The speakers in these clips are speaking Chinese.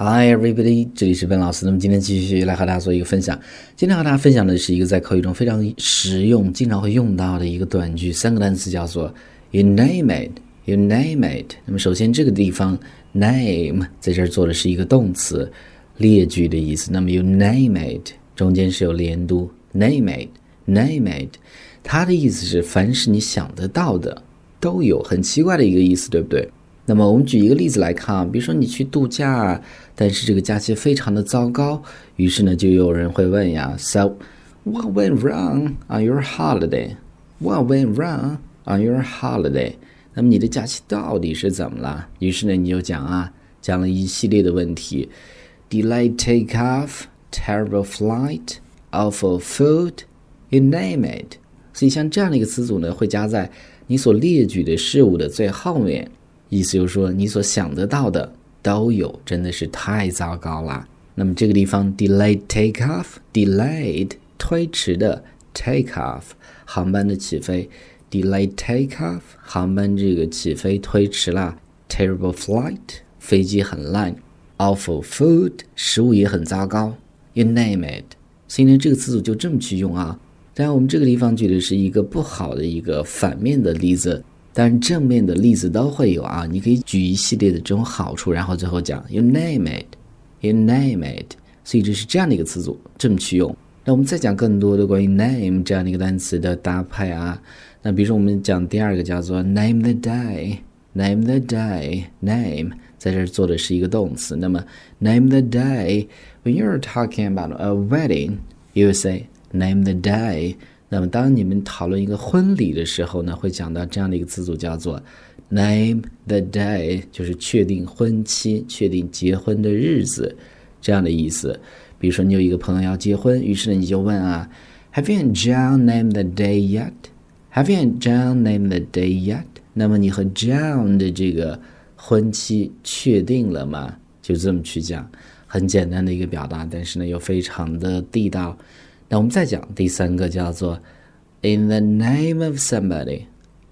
Hi everybody，这里是笨老师。那么今天继续来和大家做一个分享。今天和大家分享的是一个在口语中非常实用、经常会用到的一个短句，三个单词叫做 you name it，you name it。那么首先这个地方 name 在这儿做的是一个动词，列举的意思。那么 you name it 中间是有连读，name it，name it，它的意思是凡是你想得到的都有，很奇怪的一个意思，对不对？那么我们举一个例子来看啊，比如说你去度假，但是这个假期非常的糟糕，于是呢就有人会问呀，So what went wrong on your holiday? What went wrong on your holiday? 那么你的假期到底是怎么了？于是呢你就讲啊，讲了一系列的问题，Delay takeoff, terrible flight, awful food, you name it。所以像这样的一个词组呢，会加在你所列举的事物的最后面。意思就是说，你所想得到的都有，真的是太糟糕了。那么这个地方，delayed takeoff，delayed 推迟的 takeoff 航班的起飞，delay takeoff 航班这个起飞推迟了，terrible flight 飞机很烂，awful food 食物也很糟糕，you name it。所以呢，这个词组就这么去用啊。当然，我们这个地方举的是一个不好的一个反面的例子。但正面的例子都会有啊，你可以举一系列的这种好处，然后最后讲 you name it，you name it，所以这是这样的一个词组，这么去用。那我们再讲更多的关于 name 这样的一个单词的搭配啊。那比如说我们讲第二个叫做 name the day，name the day，name 在这儿做的是一个动词。那么 name the day，when you're talking about a wedding，you say name the day。那么，当你们讨论一个婚礼的时候呢，会讲到这样的一个词组，叫做 “name the day”，就是确定婚期、确定结婚的日子这样的意思。比如说，你有一个朋友要结婚，于是呢，你就问啊：“Have you and John named the day yet? Have you and John named the day yet?” 那么，你和 John 的这个婚期确定了吗？就这么去讲，很简单的一个表达，但是呢，又非常的地道。那我们再讲第三个，叫做 "In the name of somebody"。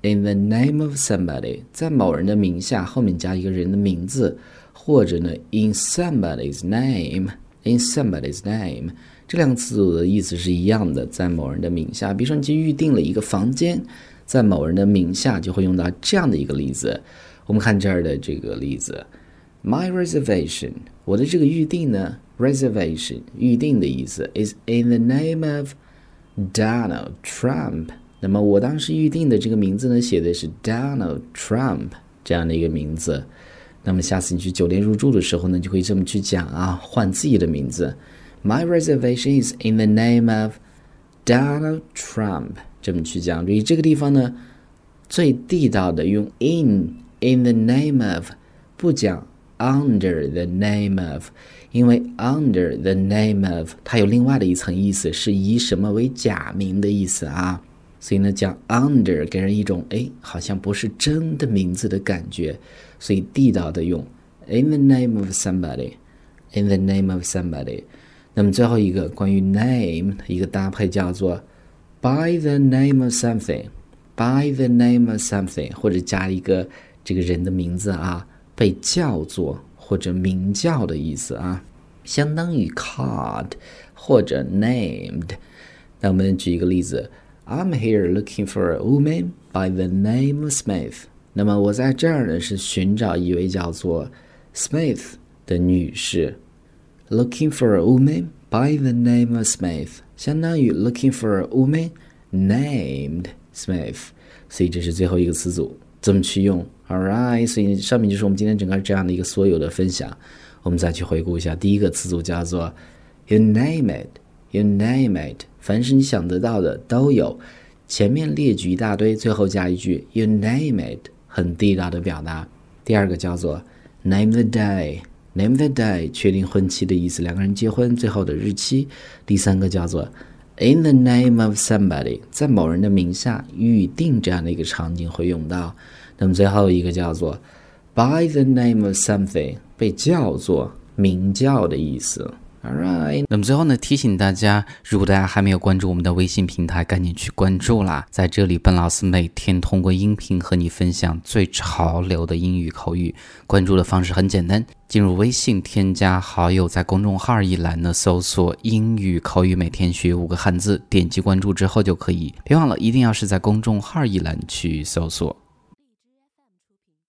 In the name of somebody，在某人的名下后面加一个人的名字，或者呢，in somebody's name，in somebody's name，这两个词组的意思是一样的，在某人的名下。比如说，你去预定了一个房间，在某人的名下，就会用到这样的一个例子。我们看这儿的这个例子，My reservation，我的这个预定呢？reservation 预定的意思 is in the name of Donald Trump。那么我当时预定的这个名字呢，写的是 Donald Trump 这样的一个名字。那么下次你去酒店入住的时候呢，就可以这么去讲啊，换自己的名字。My reservation is in the name of Donald Trump。这么去讲，注意这个地方呢，最地道的用 in in the name of，不讲 under the name of。因为 under the name of 它有另外的一层意思，是以什么为假名的意思啊？所以呢，讲 under 给人一种哎，好像不是真的名字的感觉。所以地道的用 in the name of somebody，in the name of somebody。那么最后一个关于 name 一个搭配叫做 by the name of something，by the name of something，或者加一个这个人的名字啊，被叫做。或者名叫的意思啊，相当于 called 或者 named。那我们举一个例子，I'm here looking for a woman by the name of Smith。那么我在这儿呢是寻找一位叫做 Smith 的女士。Looking for a woman by the name of Smith，相当于 looking for a woman named Smith。所以这是最后一个词组。怎么去用 Alright，所以上面就是我们今天整个这样的一个所有的分享。我们再去回顾一下，第一个词组叫做 “you name it”，“you name it”，凡是你想得到的都有。前面列举一大堆，最后加一句 “you name it”，很地道的表达。第二个叫做 “name the day”，“name the day” 确定婚期的意思，两个人结婚最后的日期。第三个叫做。In the name of somebody，在某人的名下预定这样的一个场景会用到。那么最后一个叫做 by the name of something，被叫做名叫的意思。All right，那么最后呢，提醒大家，如果大家还没有关注我们的微信平台，赶紧去关注啦！在这里，笨老师每天通过音频和你分享最潮流的英语口语。关注的方式很简单，进入微信，添加好友，在公众号一栏呢搜索“英语口语每天学五个汉字”，点击关注之后就可以。别忘了，一定要是在公众号一栏去搜索。